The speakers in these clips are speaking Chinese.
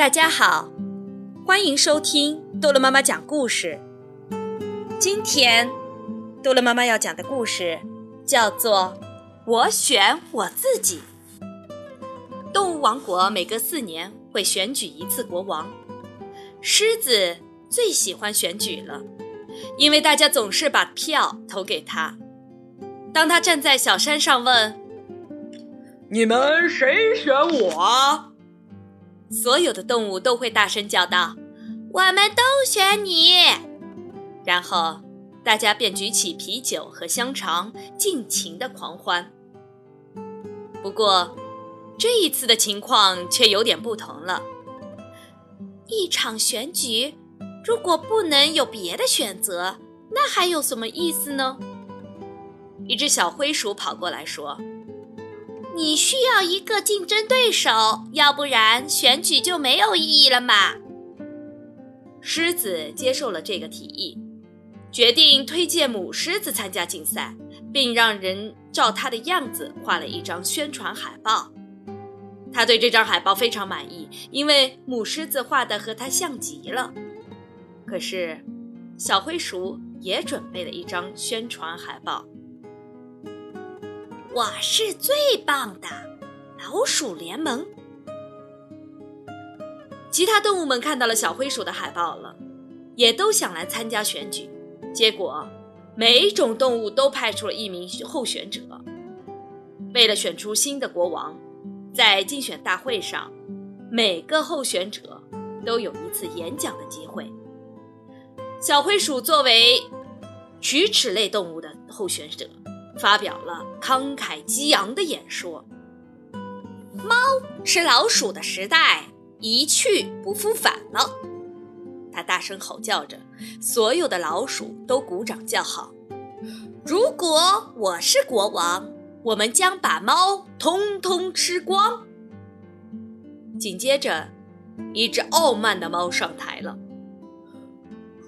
大家好，欢迎收听逗乐妈妈讲故事。今天，逗乐妈妈要讲的故事叫做《我选我自己》。动物王国每隔四年会选举一次国王，狮子最喜欢选举了，因为大家总是把票投给他。当他站在小山上问：“你们谁选我？”所有的动物都会大声叫道：“我们都选你！”然后大家便举起啤酒和香肠，尽情的狂欢。不过，这一次的情况却有点不同了。一场选举，如果不能有别的选择，那还有什么意思呢？一只小灰鼠跑过来说。你需要一个竞争对手，要不然选举就没有意义了嘛。狮子接受了这个提议，决定推荐母狮子参加竞赛，并让人照它的样子画了一张宣传海报。他对这张海报非常满意，因为母狮子画的和他像极了。可是，小灰鼠也准备了一张宣传海报。我是最棒的老鼠联盟。其他动物们看到了小灰鼠的海报了，也都想来参加选举。结果，每一种动物都派出了一名候选者。为了选出新的国王，在竞选大会上，每个候选者都有一次演讲的机会。小灰鼠作为龋齿类动物的候选者。发表了慷慨激昂的演说。猫吃老鼠的时代一去不复返了，他大声吼叫着，所有的老鼠都鼓掌叫好。如果我是国王，我们将把猫通通吃光。紧接着，一只傲慢的猫上台了。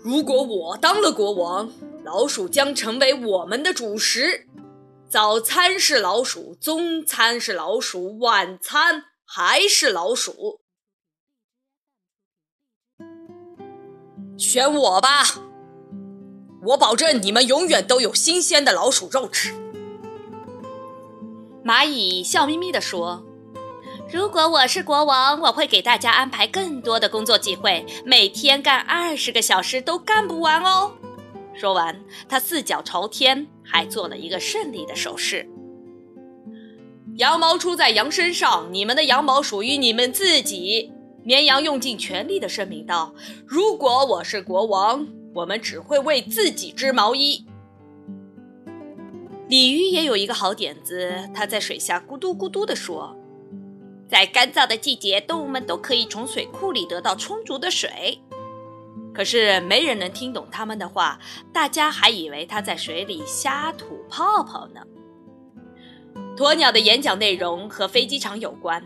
如果我当了国王，老鼠将成为我们的主食。早餐是老鼠，中餐是老鼠，晚餐还是老鼠。选我吧，我保证你们永远都有新鲜的老鼠肉吃。蚂蚁笑眯眯地说：“如果我是国王，我会给大家安排更多的工作机会，每天干二十个小时都干不完哦。”说完，他四脚朝天，还做了一个胜利的手势。羊毛出在羊身上，你们的羊毛属于你们自己。绵羊用尽全力的声明道：“如果我是国王，我们只会为自己织毛衣。”鲤鱼也有一个好点子，它在水下咕嘟咕嘟地说：“在干燥的季节，动物们都可以从水库里得到充足的水。”可是没人能听懂他们的话，大家还以为他在水里瞎吐泡泡呢。鸵鸟的演讲内容和飞机场有关，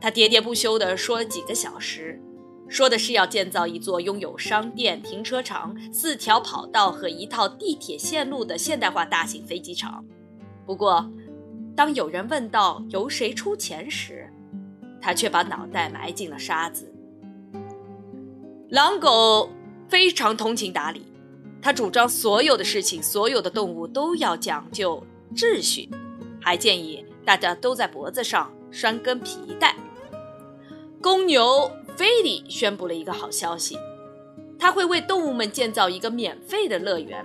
他喋喋不休地说了几个小时，说的是要建造一座拥有商店、停车场、四条跑道和一套地铁线路的现代化大型飞机场。不过，当有人问到由谁出钱时，他却把脑袋埋进了沙子。狼狗非常通情达理，他主张所有的事情、所有的动物都要讲究秩序，还建议大家都在脖子上拴根皮带。公牛菲利宣布了一个好消息，他会为动物们建造一个免费的乐园，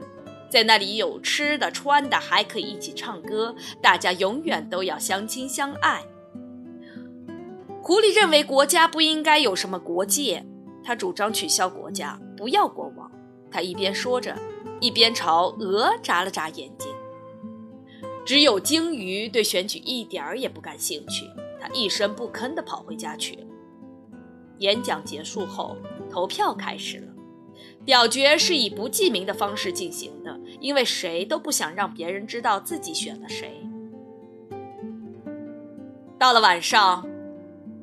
在那里有吃的、穿的，还可以一起唱歌，大家永远都要相亲相爱。狐狸认为国家不应该有什么国界。他主张取消国家，不要国王。他一边说着，一边朝鹅眨了眨眼睛。只有鲸鱼对选举一点儿也不感兴趣，他一声不吭地跑回家去了。演讲结束后，投票开始了。表决是以不记名的方式进行的，因为谁都不想让别人知道自己选了谁。到了晚上，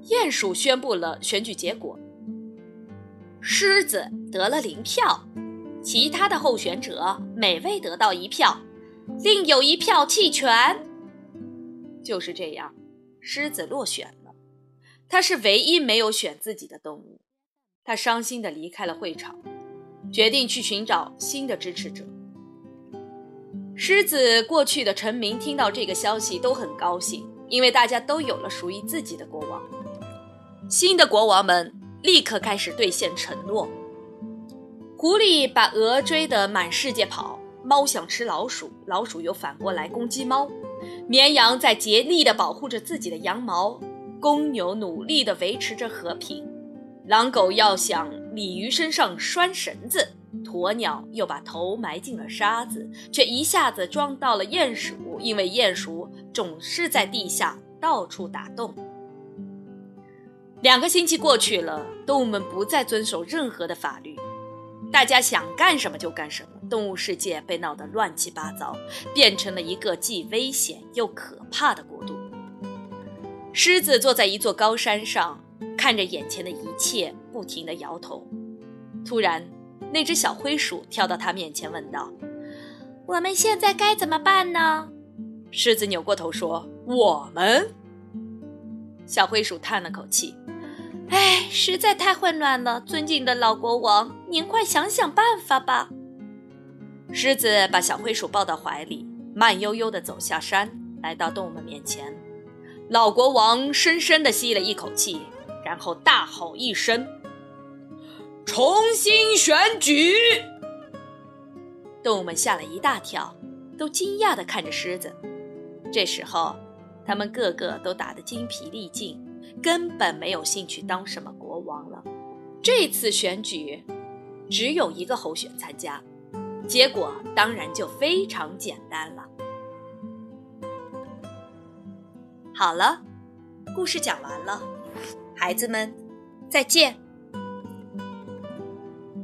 鼹鼠宣布了选举结果。狮子得了零票，其他的候选者每位得到一票，另有一票弃权。就是这样，狮子落选了。他是唯一没有选自己的动物。他伤心地离开了会场，决定去寻找新的支持者。狮子过去的臣民听到这个消息都很高兴，因为大家都有了属于自己的国王。新的国王们立刻开始兑现承诺。狐狸把鹅追得满世界跑，猫想吃老鼠，老鼠又反过来攻击猫。绵羊在竭力地保护着自己的羊毛，公牛努力地维持着和平。狼狗要想鲤鱼身上拴绳子，鸵鸟又把头埋进了沙子，却一下子撞到了鼹鼠，因为鼹鼠总是在地下到处打洞。两个星期过去了，动物们不再遵守任何的法律，大家想干什么就干什么。动物世界被闹得乱七八糟，变成了一个既危险又可怕的国度。狮子坐在一座高山上。看着眼前的一切，不停地摇头。突然，那只小灰鼠跳到他面前，问道：“我们现在该怎么办呢？”狮子扭过头说：“我们。”小灰鼠叹了口气：“唉，实在太混乱了。尊敬的老国王，您快想想办法吧。”狮子把小灰鼠抱到怀里，慢悠悠地走下山，来到动物们面前。老国王深深地吸了一口气。然后大吼一声：“重新选举！”动物们吓了一大跳，都惊讶地看着狮子。这时候，他们个个都打得精疲力尽，根本没有兴趣当什么国王了。这次选举只有一个候选参加，结果当然就非常简单了。好了，故事讲完了。孩子们，再见。